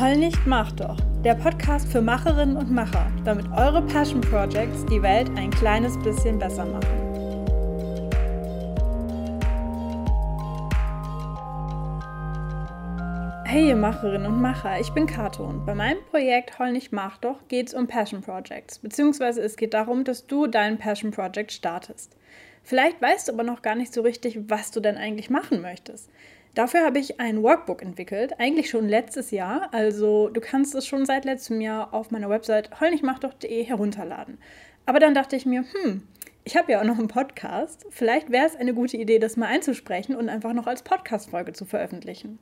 Heul nicht, mach doch. Der Podcast für Macherinnen und Macher, damit eure Passion Projects die Welt ein kleines bisschen besser machen. Hey ihr Macherinnen und Macher, ich bin Kato und bei meinem Projekt Heul nicht, mach doch geht es um Passion Projects, beziehungsweise es geht darum, dass du dein Passion Project startest. Vielleicht weißt du aber noch gar nicht so richtig, was du denn eigentlich machen möchtest. Dafür habe ich ein Workbook entwickelt, eigentlich schon letztes Jahr. Also du kannst es schon seit letztem Jahr auf meiner Website heulnichtmachdoch.de herunterladen. Aber dann dachte ich mir, hm, ich habe ja auch noch einen Podcast. Vielleicht wäre es eine gute Idee, das mal einzusprechen und einfach noch als Podcast-Folge zu veröffentlichen.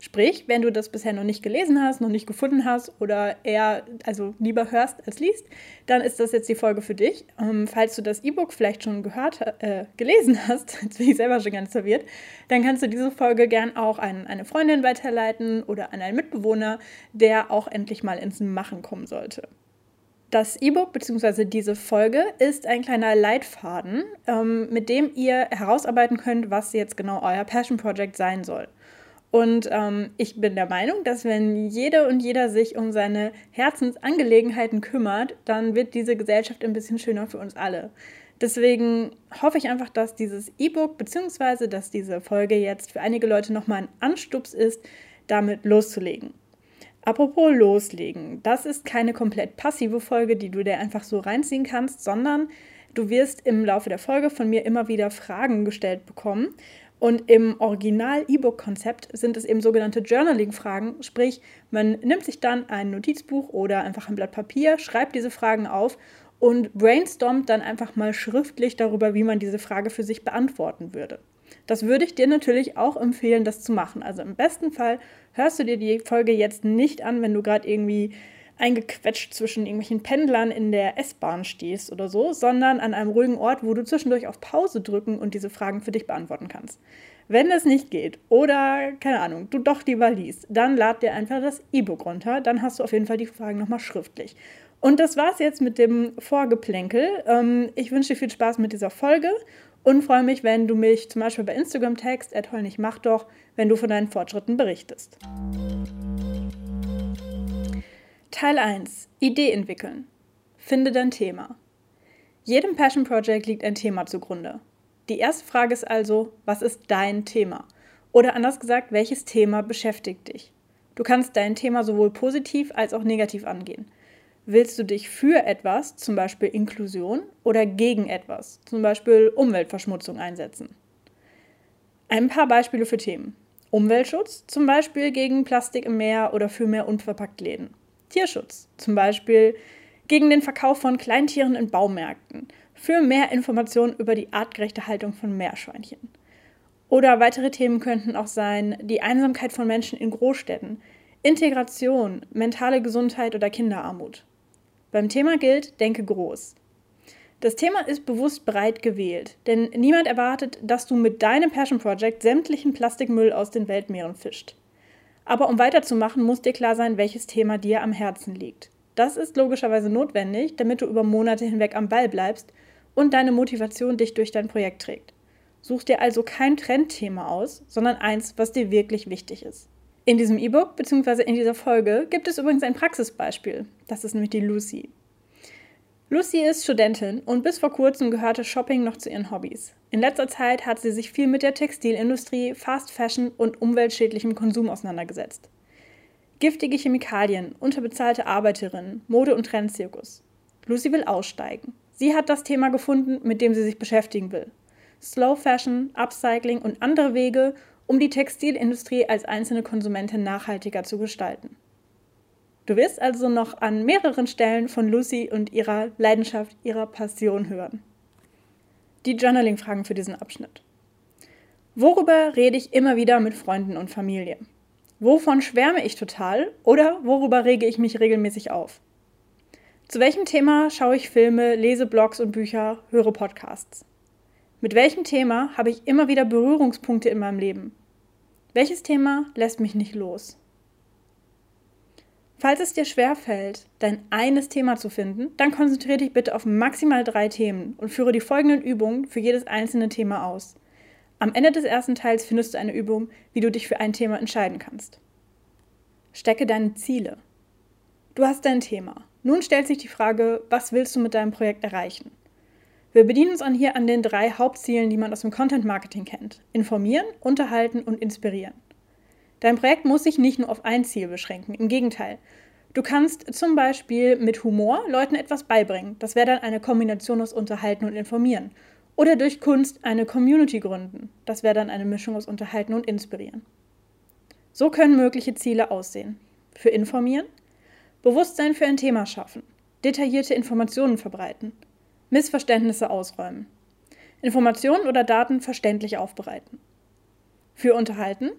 Sprich, wenn du das bisher noch nicht gelesen hast, noch nicht gefunden hast oder eher, also lieber hörst als liest, dann ist das jetzt die Folge für dich. Ähm, falls du das E-Book vielleicht schon gehört, äh, gelesen hast, jetzt bin ich selber schon ganz verwirrt, dann kannst du diese Folge gern auch an eine Freundin weiterleiten oder an einen Mitbewohner, der auch endlich mal ins Machen kommen sollte. Das E-Book bzw. diese Folge ist ein kleiner Leitfaden, ähm, mit dem ihr herausarbeiten könnt, was jetzt genau euer Passion Project sein soll. Und ähm, ich bin der Meinung, dass wenn jede und jeder sich um seine Herzensangelegenheiten kümmert, dann wird diese Gesellschaft ein bisschen schöner für uns alle. Deswegen hoffe ich einfach, dass dieses E-Book bzw. dass diese Folge jetzt für einige Leute nochmal ein Anstups ist, damit loszulegen. Apropos loslegen, das ist keine komplett passive Folge, die du dir einfach so reinziehen kannst, sondern du wirst im Laufe der Folge von mir immer wieder Fragen gestellt bekommen. Und im Original-E-Book-Konzept sind es eben sogenannte Journaling-Fragen, sprich, man nimmt sich dann ein Notizbuch oder einfach ein Blatt Papier, schreibt diese Fragen auf und brainstormt dann einfach mal schriftlich darüber, wie man diese Frage für sich beantworten würde. Das würde ich dir natürlich auch empfehlen, das zu machen. Also im besten Fall hörst du dir die Folge jetzt nicht an, wenn du gerade irgendwie eingequetscht zwischen irgendwelchen Pendlern in der S-Bahn stehst oder so, sondern an einem ruhigen Ort, wo du zwischendurch auf Pause drücken und diese Fragen für dich beantworten kannst. Wenn das nicht geht oder, keine Ahnung, du doch lieber liest, dann lad dir einfach das E-Book runter, dann hast du auf jeden Fall die Fragen nochmal schriftlich. Und das war's jetzt mit dem Vorgeplänkel. Ähm, ich wünsche dir viel Spaß mit dieser Folge und freue mich, wenn du mich zum Beispiel bei Instagram text, nicht mach doch, wenn du von deinen Fortschritten berichtest. Teil 1. Idee entwickeln. Finde dein Thema. Jedem Passion Project liegt ein Thema zugrunde. Die erste Frage ist also, was ist dein Thema? Oder anders gesagt, welches Thema beschäftigt dich? Du kannst dein Thema sowohl positiv als auch negativ angehen. Willst du dich für etwas, zum Beispiel Inklusion, oder gegen etwas, zum Beispiel Umweltverschmutzung einsetzen? Ein paar Beispiele für Themen. Umweltschutz, zum Beispiel gegen Plastik im Meer oder für mehr unverpackt Läden. Tierschutz, zum Beispiel gegen den Verkauf von Kleintieren in Baumärkten, für mehr Informationen über die artgerechte Haltung von Meerschweinchen. Oder weitere Themen könnten auch sein die Einsamkeit von Menschen in Großstädten, Integration, mentale Gesundheit oder Kinderarmut. Beim Thema gilt, denke groß. Das Thema ist bewusst breit gewählt, denn niemand erwartet, dass du mit deinem Passion Project sämtlichen Plastikmüll aus den Weltmeeren fischt. Aber um weiterzumachen, muss dir klar sein, welches Thema dir am Herzen liegt. Das ist logischerweise notwendig, damit du über Monate hinweg am Ball bleibst und deine Motivation dich durch dein Projekt trägt. Such dir also kein Trendthema aus, sondern eins, was dir wirklich wichtig ist. In diesem E-Book bzw. in dieser Folge gibt es übrigens ein Praxisbeispiel. Das ist nämlich die Lucy. Lucy ist Studentin und bis vor kurzem gehörte Shopping noch zu ihren Hobbys. In letzter Zeit hat sie sich viel mit der Textilindustrie, Fast Fashion und umweltschädlichem Konsum auseinandergesetzt. Giftige Chemikalien, unterbezahlte Arbeiterinnen, Mode- und Trendzirkus. Lucy will aussteigen. Sie hat das Thema gefunden, mit dem sie sich beschäftigen will. Slow Fashion, Upcycling und andere Wege, um die Textilindustrie als einzelne Konsumentin nachhaltiger zu gestalten. Du wirst also noch an mehreren Stellen von Lucy und ihrer Leidenschaft, ihrer Passion hören. Die Journaling-Fragen für diesen Abschnitt. Worüber rede ich immer wieder mit Freunden und Familie? Wovon schwärme ich total oder worüber rege ich mich regelmäßig auf? Zu welchem Thema schaue ich Filme, lese Blogs und Bücher, höre Podcasts? Mit welchem Thema habe ich immer wieder Berührungspunkte in meinem Leben? Welches Thema lässt mich nicht los? Falls es dir schwerfällt, dein eines Thema zu finden, dann konzentriere dich bitte auf maximal drei Themen und führe die folgenden Übungen für jedes einzelne Thema aus. Am Ende des ersten Teils findest du eine Übung, wie du dich für ein Thema entscheiden kannst. Stecke deine Ziele. Du hast dein Thema. Nun stellt sich die Frage, was willst du mit deinem Projekt erreichen? Wir bedienen uns an hier an den drei Hauptzielen, die man aus dem Content Marketing kennt. Informieren, unterhalten und inspirieren. Dein Projekt muss sich nicht nur auf ein Ziel beschränken. Im Gegenteil. Du kannst zum Beispiel mit Humor Leuten etwas beibringen. Das wäre dann eine Kombination aus Unterhalten und Informieren. Oder durch Kunst eine Community gründen. Das wäre dann eine Mischung aus Unterhalten und Inspirieren. So können mögliche Ziele aussehen. Für Informieren, Bewusstsein für ein Thema schaffen, detaillierte Informationen verbreiten, Missverständnisse ausräumen, Informationen oder Daten verständlich aufbereiten. Für Unterhalten,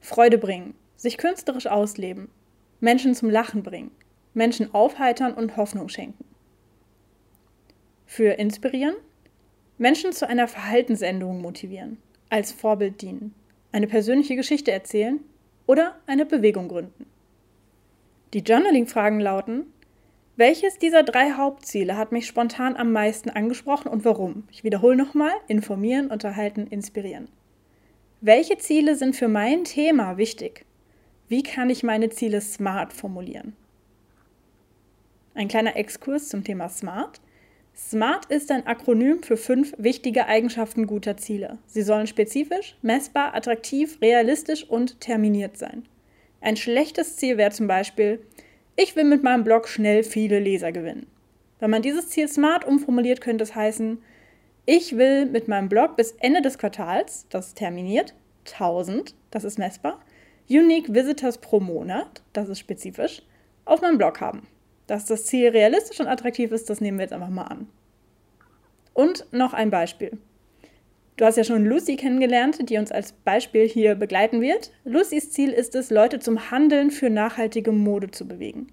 Freude bringen, sich künstlerisch ausleben, Menschen zum Lachen bringen, Menschen aufheitern und Hoffnung schenken. Für Inspirieren, Menschen zu einer Verhaltensänderung motivieren, als Vorbild dienen, eine persönliche Geschichte erzählen oder eine Bewegung gründen. Die Journaling-Fragen lauten, welches dieser drei Hauptziele hat mich spontan am meisten angesprochen und warum? Ich wiederhole nochmal, informieren, unterhalten, inspirieren. Welche Ziele sind für mein Thema wichtig? Wie kann ich meine Ziele smart formulieren? Ein kleiner Exkurs zum Thema Smart. SMART ist ein Akronym für fünf wichtige Eigenschaften guter Ziele. Sie sollen spezifisch, messbar, attraktiv, realistisch und terminiert sein. Ein schlechtes Ziel wäre zum Beispiel, ich will mit meinem Blog schnell viele Leser gewinnen. Wenn man dieses Ziel smart umformuliert, könnte es heißen, ich will mit meinem Blog bis Ende des Quartals, das ist terminiert, 1000, das ist messbar, Unique Visitors pro Monat, das ist spezifisch, auf meinem Blog haben. Dass das Ziel realistisch und attraktiv ist, das nehmen wir jetzt einfach mal an. Und noch ein Beispiel. Du hast ja schon Lucy kennengelernt, die uns als Beispiel hier begleiten wird. Lucys Ziel ist es, Leute zum Handeln für nachhaltige Mode zu bewegen.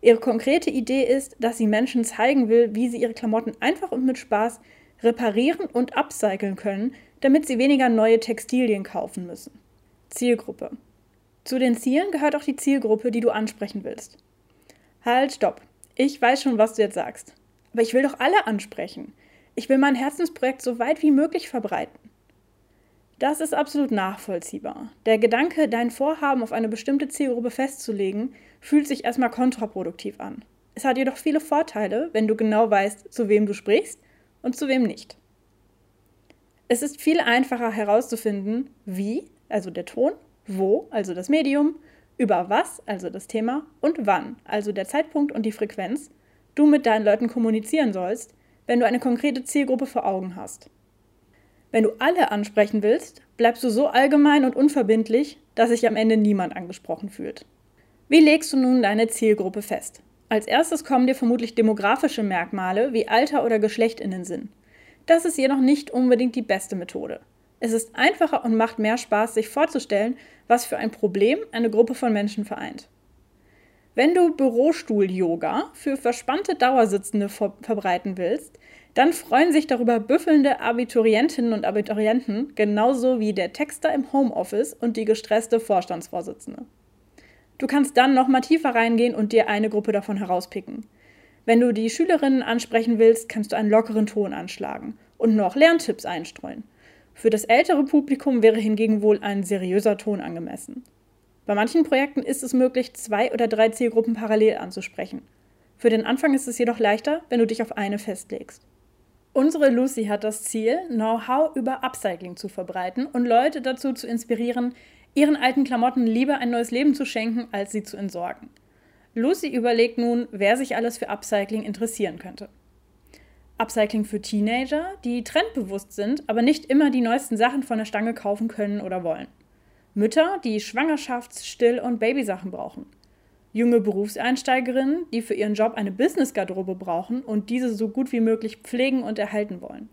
Ihre konkrete Idee ist, dass sie Menschen zeigen will, wie sie ihre Klamotten einfach und mit Spaß reparieren und upcyclen können, damit sie weniger neue Textilien kaufen müssen. Zielgruppe. Zu den Zielen gehört auch die Zielgruppe, die du ansprechen willst. Halt, stopp. Ich weiß schon, was du jetzt sagst. Aber ich will doch alle ansprechen. Ich will mein Herzensprojekt so weit wie möglich verbreiten. Das ist absolut nachvollziehbar. Der Gedanke, dein Vorhaben auf eine bestimmte Zielgruppe festzulegen, fühlt sich erstmal kontraproduktiv an. Es hat jedoch viele Vorteile, wenn du genau weißt, zu wem du sprichst und zu wem nicht. Es ist viel einfacher herauszufinden, wie, also der Ton, wo, also das Medium, über was, also das Thema, und wann, also der Zeitpunkt und die Frequenz, du mit deinen Leuten kommunizieren sollst, wenn du eine konkrete Zielgruppe vor Augen hast. Wenn du alle ansprechen willst, bleibst du so allgemein und unverbindlich, dass sich am Ende niemand angesprochen fühlt. Wie legst du nun deine Zielgruppe fest? Als erstes kommen dir vermutlich demografische Merkmale wie Alter oder Geschlecht in den Sinn. Das ist jedoch nicht unbedingt die beste Methode. Es ist einfacher und macht mehr Spaß, sich vorzustellen, was für ein Problem eine Gruppe von Menschen vereint. Wenn du Bürostuhl-Yoga für verspannte Dauersitzende ver verbreiten willst, dann freuen sich darüber büffelnde Abiturientinnen und Abiturienten genauso wie der Texter im Homeoffice und die gestresste Vorstandsvorsitzende. Du kannst dann noch mal tiefer reingehen und dir eine Gruppe davon herauspicken. Wenn du die Schülerinnen ansprechen willst, kannst du einen lockeren Ton anschlagen und noch Lerntipps einstreuen. Für das ältere Publikum wäre hingegen wohl ein seriöser Ton angemessen. Bei manchen Projekten ist es möglich, zwei oder drei Zielgruppen parallel anzusprechen. Für den Anfang ist es jedoch leichter, wenn du dich auf eine festlegst. Unsere Lucy hat das Ziel, Know-how über Upcycling zu verbreiten und Leute dazu zu inspirieren, ihren alten Klamotten lieber ein neues Leben zu schenken, als sie zu entsorgen. Lucy überlegt nun, wer sich alles für Upcycling interessieren könnte. Upcycling für Teenager, die trendbewusst sind, aber nicht immer die neuesten Sachen von der Stange kaufen können oder wollen. Mütter, die Schwangerschafts-, Still- und Babysachen brauchen. Junge Berufseinsteigerinnen, die für ihren Job eine Business-Garderobe brauchen und diese so gut wie möglich pflegen und erhalten wollen.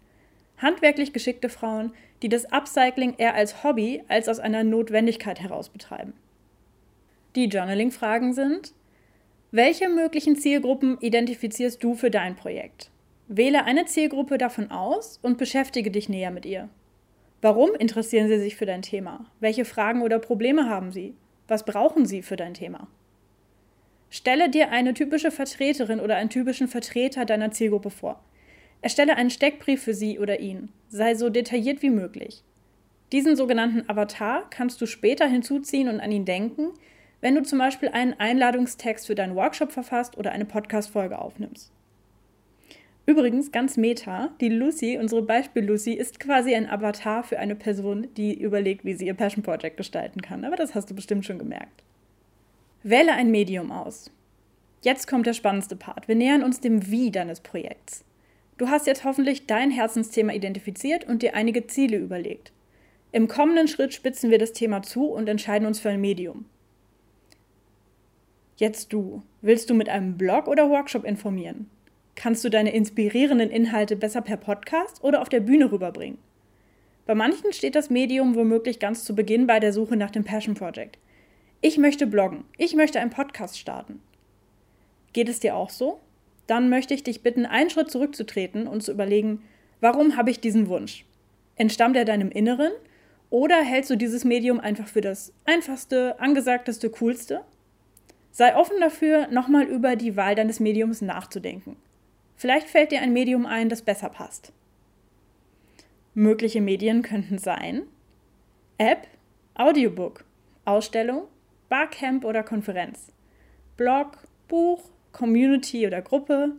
Handwerklich geschickte Frauen, die das Upcycling eher als Hobby als aus einer Notwendigkeit heraus betreiben. Die Journaling-Fragen sind: Welche möglichen Zielgruppen identifizierst du für dein Projekt? Wähle eine Zielgruppe davon aus und beschäftige dich näher mit ihr. Warum interessieren sie sich für dein Thema? Welche Fragen oder Probleme haben sie? Was brauchen sie für dein Thema? Stelle dir eine typische Vertreterin oder einen typischen Vertreter deiner Zielgruppe vor. Erstelle einen Steckbrief für sie oder ihn. Sei so detailliert wie möglich. Diesen sogenannten Avatar kannst du später hinzuziehen und an ihn denken, wenn du zum Beispiel einen Einladungstext für deinen Workshop verfasst oder eine Podcast-Folge aufnimmst. Übrigens, ganz meta, die Lucy, unsere Beispiel-Lucy, ist quasi ein Avatar für eine Person, die überlegt, wie sie ihr Passion Project gestalten kann. Aber das hast du bestimmt schon gemerkt. Wähle ein Medium aus. Jetzt kommt der spannendste Part. Wir nähern uns dem Wie deines Projekts. Du hast jetzt hoffentlich dein Herzensthema identifiziert und dir einige Ziele überlegt. Im kommenden Schritt spitzen wir das Thema zu und entscheiden uns für ein Medium. Jetzt du. Willst du mit einem Blog oder Workshop informieren? Kannst du deine inspirierenden Inhalte besser per Podcast oder auf der Bühne rüberbringen? Bei manchen steht das Medium womöglich ganz zu Beginn bei der Suche nach dem Passion Project. Ich möchte bloggen, ich möchte einen Podcast starten. Geht es dir auch so? Dann möchte ich dich bitten, einen Schritt zurückzutreten und zu überlegen, warum habe ich diesen Wunsch? Entstammt er deinem Inneren oder hältst du dieses Medium einfach für das einfachste, angesagteste, coolste? Sei offen dafür, nochmal über die Wahl deines Mediums nachzudenken. Vielleicht fällt dir ein Medium ein, das besser passt. Mögliche Medien könnten sein App, Audiobook, Ausstellung, Barcamp oder Konferenz, Blog, Buch, Community oder Gruppe,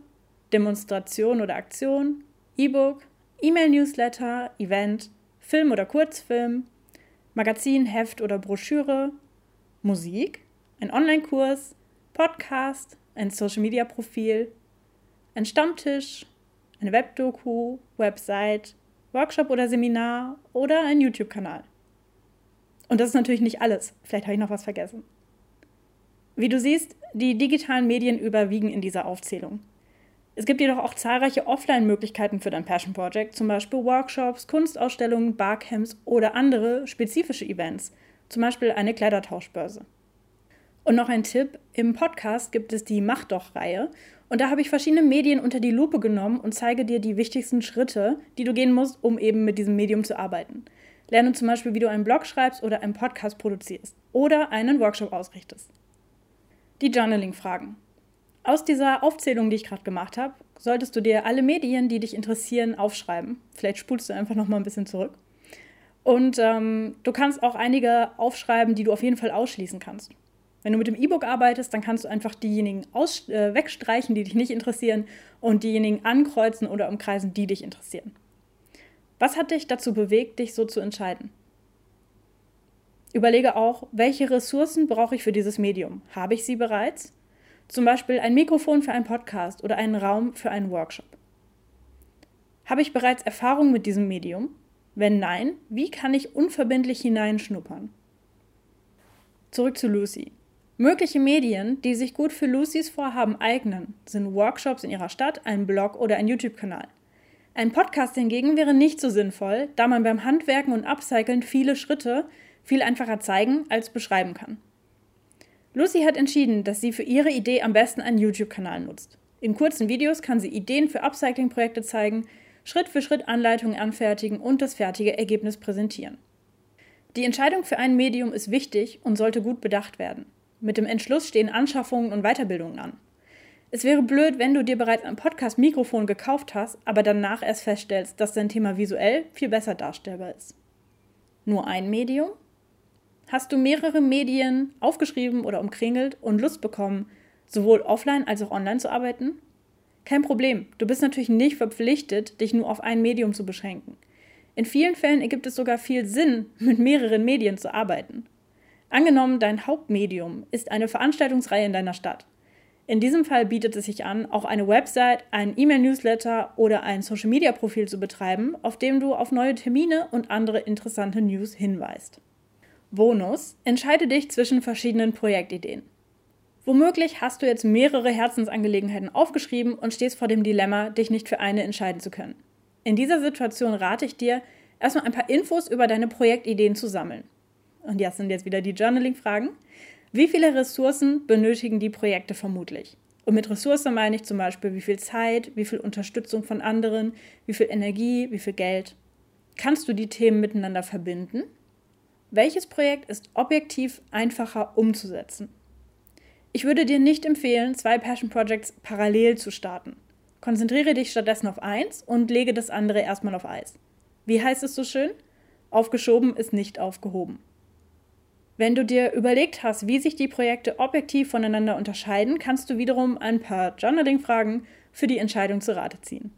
Demonstration oder Aktion, E-Book, E-Mail-Newsletter, Event, Film oder Kurzfilm, Magazin, Heft oder Broschüre, Musik, ein Online-Kurs, Podcast, ein Social-Media-Profil, ein Stammtisch, eine Webdoku, Website, Workshop oder Seminar oder ein YouTube-Kanal. Und das ist natürlich nicht alles. Vielleicht habe ich noch was vergessen. Wie du siehst, die digitalen Medien überwiegen in dieser Aufzählung. Es gibt jedoch auch zahlreiche Offline-Möglichkeiten für dein Passion Project, zum Beispiel Workshops, Kunstausstellungen, Barcamps oder andere spezifische Events, zum Beispiel eine Kleidertauschbörse. Und noch ein Tipp: Im Podcast gibt es die Mach doch-Reihe und da habe ich verschiedene Medien unter die Lupe genommen und zeige dir die wichtigsten Schritte, die du gehen musst, um eben mit diesem Medium zu arbeiten. Lerne zum Beispiel, wie du einen Blog schreibst oder einen Podcast produzierst oder einen Workshop ausrichtest. Die Journaling-Fragen. Aus dieser Aufzählung, die ich gerade gemacht habe, solltest du dir alle Medien, die dich interessieren, aufschreiben. Vielleicht spulst du einfach noch mal ein bisschen zurück. Und ähm, du kannst auch einige aufschreiben, die du auf jeden Fall ausschließen kannst. Wenn du mit dem E-Book arbeitest, dann kannst du einfach diejenigen äh, wegstreichen, die dich nicht interessieren und diejenigen ankreuzen oder umkreisen, die dich interessieren. Was hat dich dazu bewegt, dich so zu entscheiden? Überlege auch, welche Ressourcen brauche ich für dieses Medium? Habe ich sie bereits? Zum Beispiel ein Mikrofon für einen Podcast oder einen Raum für einen Workshop. Habe ich bereits Erfahrung mit diesem Medium? Wenn nein, wie kann ich unverbindlich hineinschnuppern? Zurück zu Lucy. Mögliche Medien, die sich gut für Lucys Vorhaben eignen, sind Workshops in ihrer Stadt, ein Blog oder ein YouTube-Kanal. Ein Podcast hingegen wäre nicht so sinnvoll, da man beim Handwerken und Upcyclen viele Schritte viel einfacher zeigen als beschreiben kann. Lucy hat entschieden, dass sie für ihre Idee am besten einen YouTube-Kanal nutzt. In kurzen Videos kann sie Ideen für Upcycling-Projekte zeigen, Schritt für Schritt Anleitungen anfertigen und das fertige Ergebnis präsentieren. Die Entscheidung für ein Medium ist wichtig und sollte gut bedacht werden. Mit dem Entschluss stehen Anschaffungen und Weiterbildungen an. Es wäre blöd, wenn du dir bereits ein Podcast-Mikrofon gekauft hast, aber danach erst feststellst, dass dein Thema visuell viel besser darstellbar ist. Nur ein Medium? Hast du mehrere Medien aufgeschrieben oder umkringelt und Lust bekommen, sowohl offline als auch online zu arbeiten? Kein Problem, du bist natürlich nicht verpflichtet, dich nur auf ein Medium zu beschränken. In vielen Fällen ergibt es sogar viel Sinn, mit mehreren Medien zu arbeiten. Angenommen, dein Hauptmedium ist eine Veranstaltungsreihe in deiner Stadt. In diesem Fall bietet es sich an, auch eine Website, einen E-Mail-Newsletter oder ein Social-Media-Profil zu betreiben, auf dem du auf neue Termine und andere interessante News hinweist. Bonus: Entscheide dich zwischen verschiedenen Projektideen. Womöglich hast du jetzt mehrere Herzensangelegenheiten aufgeschrieben und stehst vor dem Dilemma, dich nicht für eine entscheiden zu können. In dieser Situation rate ich dir, erstmal ein paar Infos über deine Projektideen zu sammeln. Und das sind jetzt wieder die Journaling-Fragen. Wie viele Ressourcen benötigen die Projekte vermutlich? Und mit Ressourcen meine ich zum Beispiel, wie viel Zeit, wie viel Unterstützung von anderen, wie viel Energie, wie viel Geld. Kannst du die Themen miteinander verbinden? Welches Projekt ist objektiv einfacher umzusetzen? Ich würde dir nicht empfehlen, zwei Passion Projects parallel zu starten. Konzentriere dich stattdessen auf eins und lege das andere erstmal auf Eis. Wie heißt es so schön? Aufgeschoben ist nicht aufgehoben. Wenn du dir überlegt hast, wie sich die Projekte objektiv voneinander unterscheiden, kannst du wiederum ein paar Journaling-Fragen für die Entscheidung zu Rate ziehen.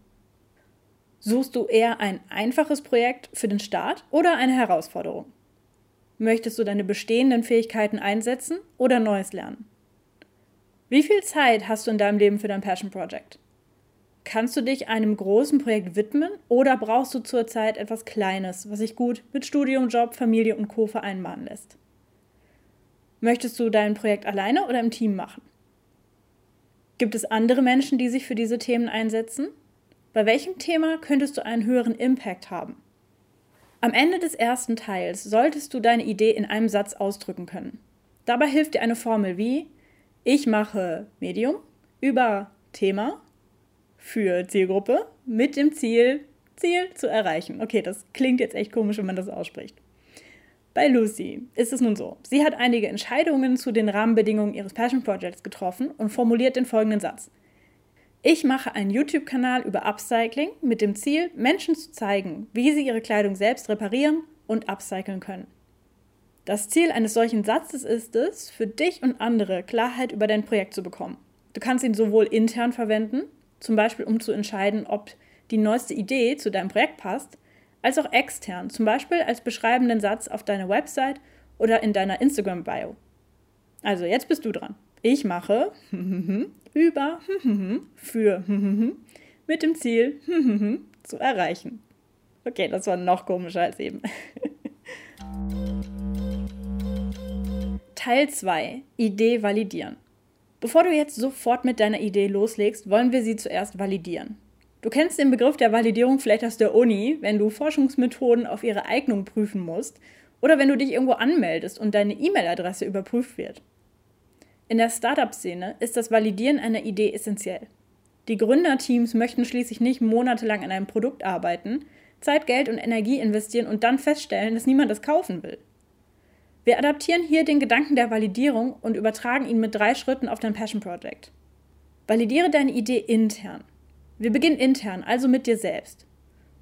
Suchst du eher ein einfaches Projekt für den Start oder eine Herausforderung? Möchtest du deine bestehenden Fähigkeiten einsetzen oder Neues lernen? Wie viel Zeit hast du in deinem Leben für dein Passion Project? Kannst du dich einem großen Projekt widmen oder brauchst du zurzeit etwas Kleines, was sich gut mit Studium, Job, Familie und Co. vereinbaren lässt? Möchtest du dein Projekt alleine oder im Team machen? Gibt es andere Menschen, die sich für diese Themen einsetzen? Bei welchem Thema könntest du einen höheren Impact haben? Am Ende des ersten Teils solltest du deine Idee in einem Satz ausdrücken können. Dabei hilft dir eine Formel wie ich mache Medium über Thema für Zielgruppe mit dem Ziel, Ziel zu erreichen. Okay, das klingt jetzt echt komisch, wenn man das ausspricht. Bei Lucy ist es nun so. Sie hat einige Entscheidungen zu den Rahmenbedingungen ihres Passion Projects getroffen und formuliert den folgenden Satz. Ich mache einen YouTube-Kanal über Upcycling mit dem Ziel, Menschen zu zeigen, wie sie ihre Kleidung selbst reparieren und upcyclen können. Das Ziel eines solchen Satzes ist es, für dich und andere Klarheit über dein Projekt zu bekommen. Du kannst ihn sowohl intern verwenden, zum Beispiel um zu entscheiden, ob die neueste Idee zu deinem Projekt passt, als auch extern, zum Beispiel als beschreibenden Satz auf deiner Website oder in deiner Instagram-Bio. Also jetzt bist du dran. Ich mache über für mit dem Ziel zu erreichen. Okay, das war noch komischer als eben. Teil 2. Idee validieren. Bevor du jetzt sofort mit deiner Idee loslegst, wollen wir sie zuerst validieren. Du kennst den Begriff der Validierung vielleicht aus der Uni, wenn du Forschungsmethoden auf ihre Eignung prüfen musst oder wenn du dich irgendwo anmeldest und deine E-Mail-Adresse überprüft wird. In der Startup-Szene ist das Validieren einer Idee essentiell. Die Gründerteams möchten schließlich nicht monatelang an einem Produkt arbeiten, Zeit, Geld und Energie investieren und dann feststellen, dass niemand es kaufen will. Wir adaptieren hier den Gedanken der Validierung und übertragen ihn mit drei Schritten auf dein Passion Project. Validiere deine Idee intern. Wir beginnen intern, also mit dir selbst.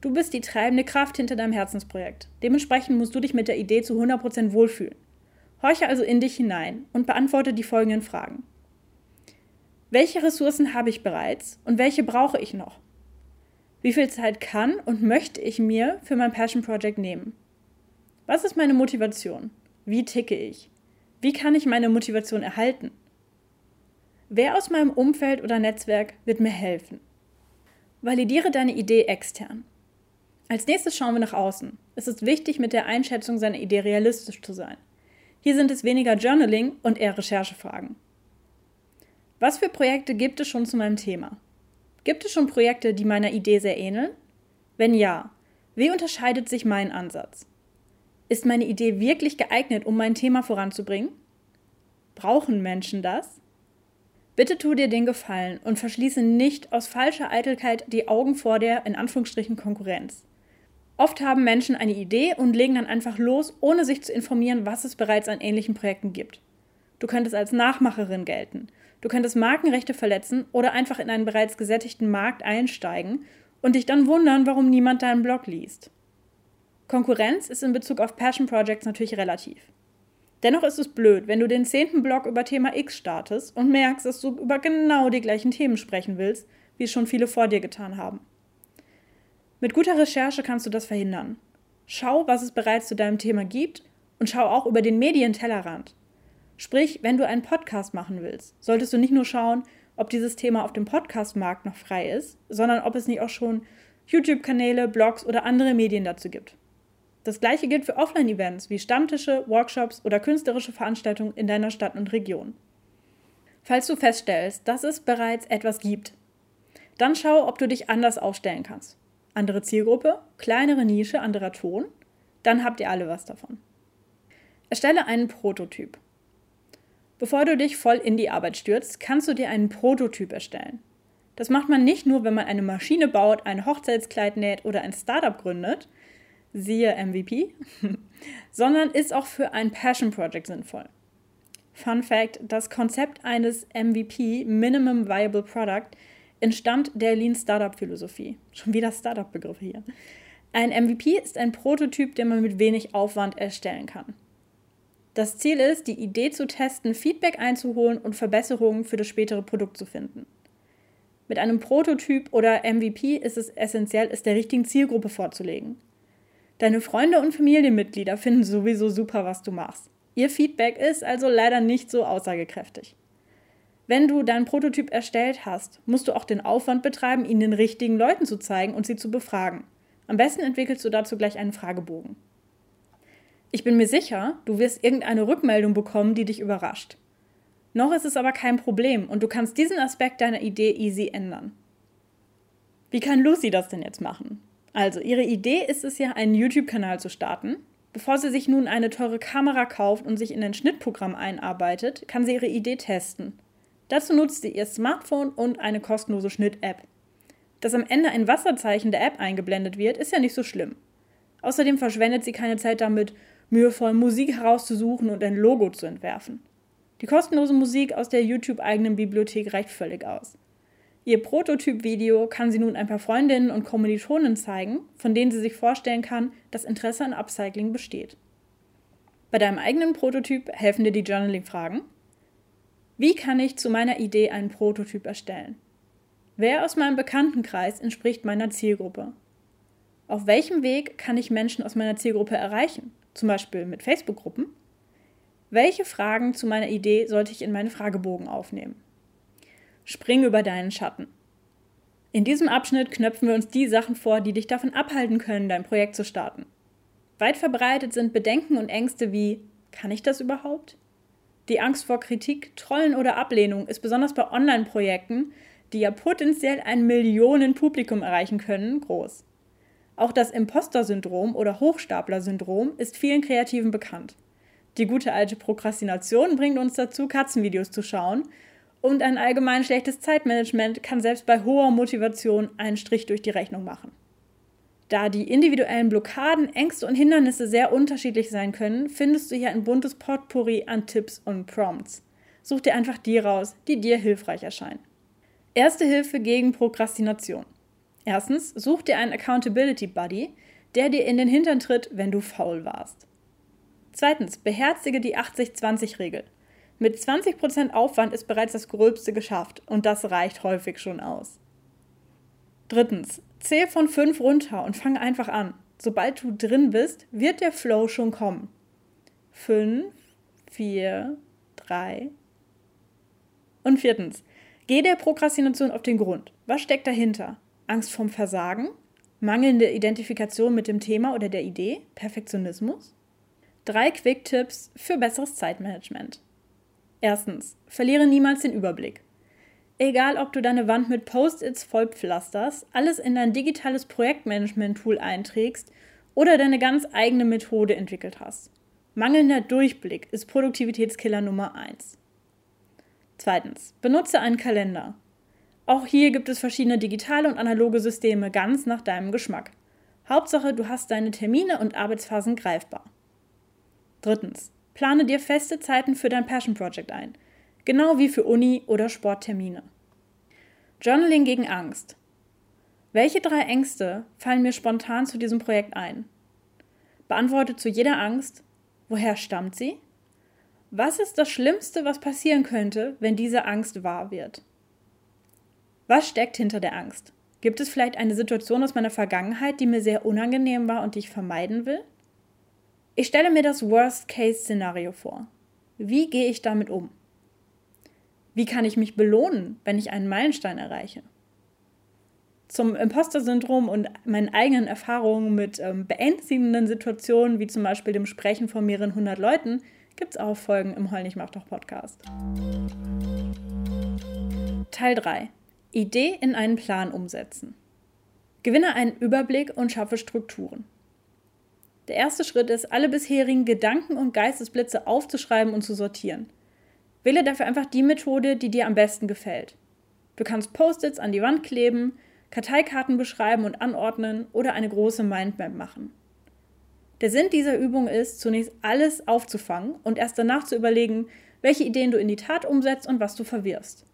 Du bist die treibende Kraft hinter deinem Herzensprojekt. Dementsprechend musst du dich mit der Idee zu 100% wohlfühlen. Horche also in dich hinein und beantworte die folgenden Fragen. Welche Ressourcen habe ich bereits und welche brauche ich noch? Wie viel Zeit kann und möchte ich mir für mein Passion Project nehmen? Was ist meine Motivation? Wie ticke ich? Wie kann ich meine Motivation erhalten? Wer aus meinem Umfeld oder Netzwerk wird mir helfen? Validiere deine Idee extern. Als nächstes schauen wir nach außen. Es ist wichtig, mit der Einschätzung seiner Idee realistisch zu sein. Hier sind es weniger Journaling und eher Recherchefragen. Was für Projekte gibt es schon zu meinem Thema? Gibt es schon Projekte, die meiner Idee sehr ähneln? Wenn ja, wie unterscheidet sich mein Ansatz? Ist meine Idee wirklich geeignet, um mein Thema voranzubringen? Brauchen Menschen das? Bitte tu dir den Gefallen und verschließe nicht aus falscher Eitelkeit die Augen vor der in Anführungsstrichen Konkurrenz. Oft haben Menschen eine Idee und legen dann einfach los, ohne sich zu informieren, was es bereits an ähnlichen Projekten gibt. Du könntest als Nachmacherin gelten. Du könntest Markenrechte verletzen oder einfach in einen bereits gesättigten Markt einsteigen und dich dann wundern, warum niemand deinen Blog liest. Konkurrenz ist in Bezug auf Passion Projects natürlich relativ. Dennoch ist es blöd, wenn du den zehnten Blog über Thema X startest und merkst, dass du über genau die gleichen Themen sprechen willst, wie es schon viele vor dir getan haben. Mit guter Recherche kannst du das verhindern. Schau, was es bereits zu deinem Thema gibt und schau auch über den Medientellerrand. Sprich, wenn du einen Podcast machen willst, solltest du nicht nur schauen, ob dieses Thema auf dem Podcastmarkt noch frei ist, sondern ob es nicht auch schon YouTube-Kanäle, Blogs oder andere Medien dazu gibt. Das gleiche gilt für Offline-Events wie Stammtische, Workshops oder künstlerische Veranstaltungen in deiner Stadt und Region. Falls du feststellst, dass es bereits etwas gibt, dann schau, ob du dich anders aufstellen kannst andere Zielgruppe, kleinere Nische, anderer Ton, dann habt ihr alle was davon. Erstelle einen Prototyp. Bevor du dich voll in die Arbeit stürzt, kannst du dir einen Prototyp erstellen. Das macht man nicht nur, wenn man eine Maschine baut, ein Hochzeitskleid näht oder ein Startup gründet, siehe MVP, sondern ist auch für ein Passion Project sinnvoll. Fun Fact: Das Konzept eines MVP, Minimum Viable Product, entstammt der Lean Startup Philosophie. Schon wieder Startup-Begriffe hier. Ein MVP ist ein Prototyp, den man mit wenig Aufwand erstellen kann. Das Ziel ist, die Idee zu testen, Feedback einzuholen und Verbesserungen für das spätere Produkt zu finden. Mit einem Prototyp oder MVP ist es essentiell, es der richtigen Zielgruppe vorzulegen. Deine Freunde und Familienmitglieder finden sowieso super, was du machst. Ihr Feedback ist also leider nicht so aussagekräftig. Wenn du deinen Prototyp erstellt hast, musst du auch den Aufwand betreiben, ihn den richtigen Leuten zu zeigen und sie zu befragen. Am besten entwickelst du dazu gleich einen Fragebogen. Ich bin mir sicher, du wirst irgendeine Rückmeldung bekommen, die dich überrascht. Noch ist es aber kein Problem und du kannst diesen Aspekt deiner Idee easy ändern. Wie kann Lucy das denn jetzt machen? Also, ihre Idee ist es ja, einen YouTube-Kanal zu starten. Bevor sie sich nun eine teure Kamera kauft und sich in ein Schnittprogramm einarbeitet, kann sie ihre Idee testen. Dazu nutzt sie ihr Smartphone und eine kostenlose Schnitt-App. Dass am Ende ein Wasserzeichen der App eingeblendet wird, ist ja nicht so schlimm. Außerdem verschwendet sie keine Zeit damit, mühevoll Musik herauszusuchen und ein Logo zu entwerfen. Die kostenlose Musik aus der YouTube-eigenen Bibliothek reicht völlig aus. Ihr Prototyp-Video kann sie nun ein paar Freundinnen und Kommilitonen zeigen, von denen sie sich vorstellen kann, dass Interesse an Upcycling besteht. Bei deinem eigenen Prototyp helfen dir die Journaling-Fragen. Wie kann ich zu meiner Idee einen Prototyp erstellen? Wer aus meinem Bekanntenkreis entspricht meiner Zielgruppe? Auf welchem Weg kann ich Menschen aus meiner Zielgruppe erreichen? Zum Beispiel mit Facebook-Gruppen? Welche Fragen zu meiner Idee sollte ich in meine Fragebogen aufnehmen? Spring über deinen Schatten. In diesem Abschnitt knöpfen wir uns die Sachen vor, die dich davon abhalten können, dein Projekt zu starten. Weit verbreitet sind Bedenken und Ängste wie, kann ich das überhaupt? Die Angst vor Kritik, Trollen oder Ablehnung ist besonders bei Online-Projekten, die ja potenziell ein Millionenpublikum erreichen können, groß. Auch das Imposter-Syndrom oder Hochstapler-Syndrom ist vielen Kreativen bekannt. Die gute alte Prokrastination bringt uns dazu, Katzenvideos zu schauen. Und ein allgemein schlechtes Zeitmanagement kann selbst bei hoher Motivation einen Strich durch die Rechnung machen. Da die individuellen Blockaden, Ängste und Hindernisse sehr unterschiedlich sein können, findest du hier ein buntes Potpourri an Tipps und Prompts. Such dir einfach die raus, die dir hilfreich erscheinen. Erste Hilfe gegen Prokrastination. Erstens, such dir einen Accountability Buddy, der dir in den Hintern tritt, wenn du faul warst. Zweitens, beherzige die 80-20-Regel. Mit 20% Aufwand ist bereits das Gröbste geschafft und das reicht häufig schon aus. Drittens, Zähl von 5 runter und fang einfach an. Sobald du drin bist, wird der Flow schon kommen. 5, 4, 3. Und viertens, geh der Prokrastination auf den Grund. Was steckt dahinter? Angst vorm Versagen? Mangelnde Identifikation mit dem Thema oder der Idee? Perfektionismus? Drei Quick-Tipps für besseres Zeitmanagement. Erstens, verliere niemals den Überblick. Egal, ob du deine Wand mit Post-its vollpflasterst, alles in dein digitales Projektmanagement-Tool einträgst oder deine ganz eigene Methode entwickelt hast. Mangelnder Durchblick ist Produktivitätskiller Nummer 1. Zweitens, benutze einen Kalender. Auch hier gibt es verschiedene digitale und analoge Systeme ganz nach deinem Geschmack. Hauptsache, du hast deine Termine und Arbeitsphasen greifbar. Drittens, plane dir feste Zeiten für dein Passion Project ein – genau wie für Uni- oder Sporttermine. Journaling gegen Angst. Welche drei Ängste fallen mir spontan zu diesem Projekt ein? Beantworte zu jeder Angst, woher stammt sie? Was ist das Schlimmste, was passieren könnte, wenn diese Angst wahr wird? Was steckt hinter der Angst? Gibt es vielleicht eine Situation aus meiner Vergangenheit, die mir sehr unangenehm war und die ich vermeiden will? Ich stelle mir das Worst-Case-Szenario vor. Wie gehe ich damit um? Wie kann ich mich belohnen, wenn ich einen Meilenstein erreiche? Zum Imposter-Syndrom und meinen eigenen Erfahrungen mit ähm, beängstigenden Situationen, wie zum Beispiel dem Sprechen von mehreren hundert Leuten, gibt es auch Folgen im Heul nicht mach doch Podcast. Teil 3. Idee in einen Plan umsetzen. Gewinne einen Überblick und schaffe Strukturen. Der erste Schritt ist, alle bisherigen Gedanken und Geistesblitze aufzuschreiben und zu sortieren. Wähle dafür einfach die Methode, die dir am besten gefällt. Du kannst Post-its an die Wand kleben, Karteikarten beschreiben und anordnen oder eine große Mindmap machen. Der Sinn dieser Übung ist, zunächst alles aufzufangen und erst danach zu überlegen, welche Ideen du in die Tat umsetzt und was du verwirrst.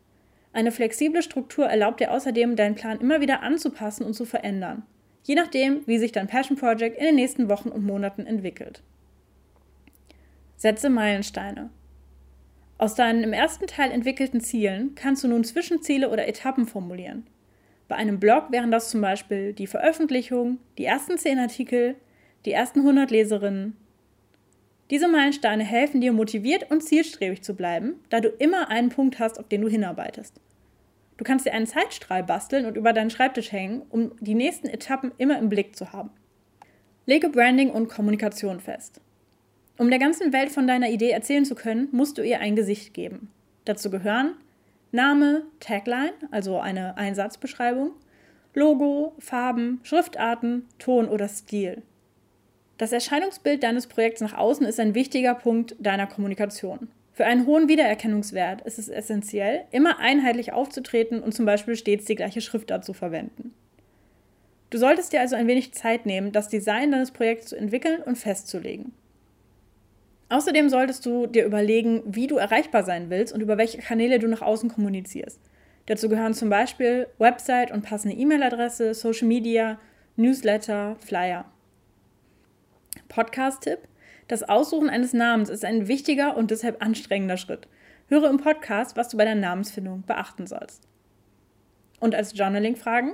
Eine flexible Struktur erlaubt dir außerdem, deinen Plan immer wieder anzupassen und zu verändern, je nachdem, wie sich dein Passion Project in den nächsten Wochen und Monaten entwickelt. Setze Meilensteine. Aus deinen im ersten Teil entwickelten Zielen kannst du nun Zwischenziele oder Etappen formulieren. Bei einem Blog wären das zum Beispiel die Veröffentlichung, die ersten 10 Artikel, die ersten 100 Leserinnen. Diese Meilensteine helfen dir, motiviert und zielstrebig zu bleiben, da du immer einen Punkt hast, auf den du hinarbeitest. Du kannst dir einen Zeitstrahl basteln und über deinen Schreibtisch hängen, um die nächsten Etappen immer im Blick zu haben. Lege Branding und Kommunikation fest. Um der ganzen Welt von deiner Idee erzählen zu können, musst du ihr ein Gesicht geben. Dazu gehören Name, Tagline, also eine Einsatzbeschreibung, Logo, Farben, Schriftarten, Ton oder Stil. Das Erscheinungsbild deines Projekts nach außen ist ein wichtiger Punkt deiner Kommunikation. Für einen hohen Wiedererkennungswert ist es essentiell, immer einheitlich aufzutreten und zum Beispiel stets die gleiche Schriftart zu verwenden. Du solltest dir also ein wenig Zeit nehmen, das Design deines Projekts zu entwickeln und festzulegen. Außerdem solltest du dir überlegen, wie du erreichbar sein willst und über welche Kanäle du nach außen kommunizierst. Dazu gehören zum Beispiel Website und passende E-Mail-Adresse, Social Media, Newsletter, Flyer. Podcast-Tipp: Das Aussuchen eines Namens ist ein wichtiger und deshalb anstrengender Schritt. Höre im Podcast, was du bei der Namensfindung beachten sollst. Und als Journaling-Fragen: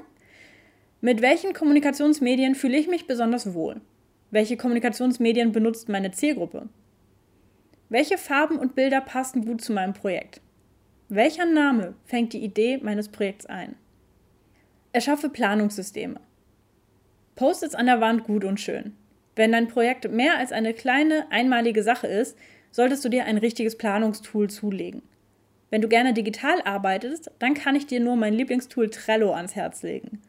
Mit welchen Kommunikationsmedien fühle ich mich besonders wohl? Welche Kommunikationsmedien benutzt meine Zielgruppe? Welche Farben und Bilder passen gut zu meinem Projekt? Welcher Name fängt die Idee meines Projekts ein? Erschaffe Planungssysteme. Post-its an der Wand gut und schön. Wenn dein Projekt mehr als eine kleine, einmalige Sache ist, solltest du dir ein richtiges Planungstool zulegen. Wenn du gerne digital arbeitest, dann kann ich dir nur mein Lieblingstool Trello ans Herz legen.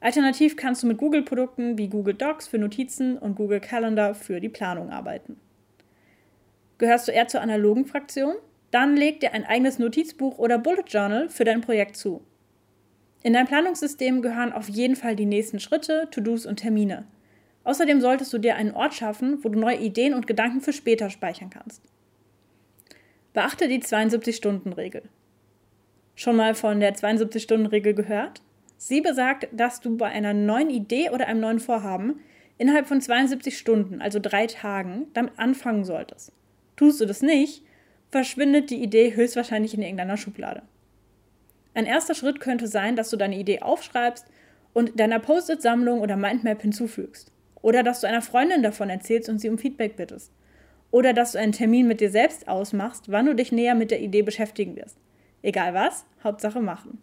Alternativ kannst du mit Google-Produkten wie Google Docs für Notizen und Google Calendar für die Planung arbeiten. Gehörst du eher zur analogen Fraktion? Dann leg dir ein eigenes Notizbuch oder Bullet Journal für dein Projekt zu. In dein Planungssystem gehören auf jeden Fall die nächsten Schritte, To-Dos und Termine. Außerdem solltest du dir einen Ort schaffen, wo du neue Ideen und Gedanken für später speichern kannst. Beachte die 72-Stunden-Regel. Schon mal von der 72-Stunden-Regel gehört? Sie besagt, dass du bei einer neuen Idee oder einem neuen Vorhaben innerhalb von 72 Stunden, also drei Tagen, damit anfangen solltest. Tust du das nicht, verschwindet die Idee höchstwahrscheinlich in irgendeiner Schublade. Ein erster Schritt könnte sein, dass du deine Idee aufschreibst und deiner Post-it-Sammlung oder Mindmap hinzufügst. Oder dass du einer Freundin davon erzählst und sie um Feedback bittest. Oder dass du einen Termin mit dir selbst ausmachst, wann du dich näher mit der Idee beschäftigen wirst. Egal was, Hauptsache machen.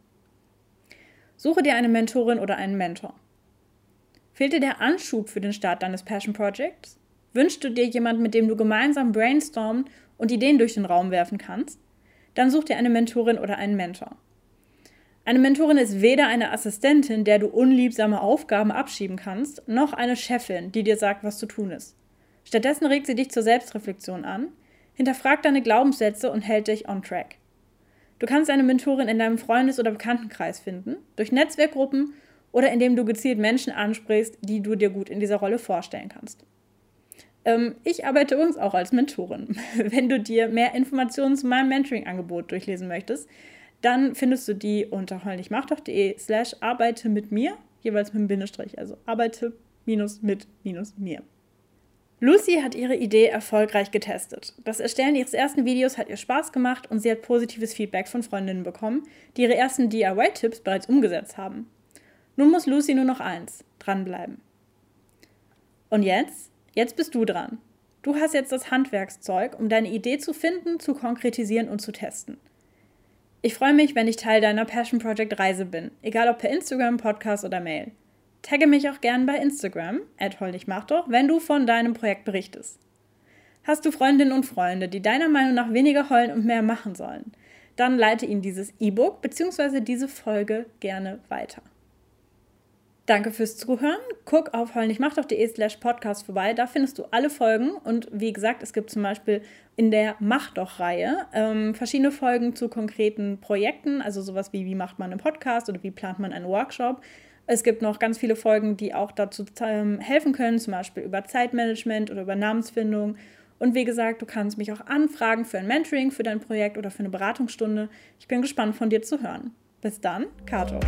Suche dir eine Mentorin oder einen Mentor. Fehlt dir der Anschub für den Start deines Passion Projects? Wünschst du dir jemanden, mit dem du gemeinsam brainstormen und Ideen durch den Raum werfen kannst? Dann such dir eine Mentorin oder einen Mentor. Eine Mentorin ist weder eine Assistentin, der du unliebsame Aufgaben abschieben kannst, noch eine Chefin, die dir sagt, was zu tun ist. Stattdessen regt sie dich zur Selbstreflexion an, hinterfragt deine Glaubenssätze und hält dich on track. Du kannst eine Mentorin in deinem Freundes- oder Bekanntenkreis finden, durch Netzwerkgruppen oder indem du gezielt Menschen ansprichst, die du dir gut in dieser Rolle vorstellen kannst. Ähm, ich arbeite übrigens auch als Mentorin. Wenn du dir mehr Informationen zu meinem Mentoring-Angebot durchlesen möchtest, dann findest du die unter heulnichmachdoch.de slash arbeite mit mir, jeweils mit einem Bindestrich, also arbeite minus mit minus mir. Lucy hat ihre Idee erfolgreich getestet. Das Erstellen ihres ersten Videos hat ihr Spaß gemacht und sie hat positives Feedback von Freundinnen bekommen, die ihre ersten DIY-Tipps bereits umgesetzt haben. Nun muss Lucy nur noch eins, dranbleiben. Und jetzt Jetzt bist du dran. Du hast jetzt das Handwerkszeug, um deine Idee zu finden, zu konkretisieren und zu testen. Ich freue mich, wenn ich Teil deiner Passion Project Reise bin, egal ob per Instagram, Podcast oder Mail. Tagge mich auch gern bei Instagram, doch, wenn du von deinem Projekt berichtest. Hast du Freundinnen und Freunde, die deiner Meinung nach weniger heulen und mehr machen sollen? Dann leite ihnen dieses E-Book bzw. diese Folge gerne weiter. Danke fürs Zuhören. Guck auf heulnichmachdoch.de slash podcast vorbei. Da findest du alle Folgen. Und wie gesagt, es gibt zum Beispiel in der Mach reihe ähm, verschiedene Folgen zu konkreten Projekten. Also sowas wie, wie macht man einen Podcast oder wie plant man einen Workshop. Es gibt noch ganz viele Folgen, die auch dazu ähm, helfen können, zum Beispiel über Zeitmanagement oder über Namensfindung. Und wie gesagt, du kannst mich auch anfragen für ein Mentoring, für dein Projekt oder für eine Beratungsstunde. Ich bin gespannt von dir zu hören. Bis dann, Kato.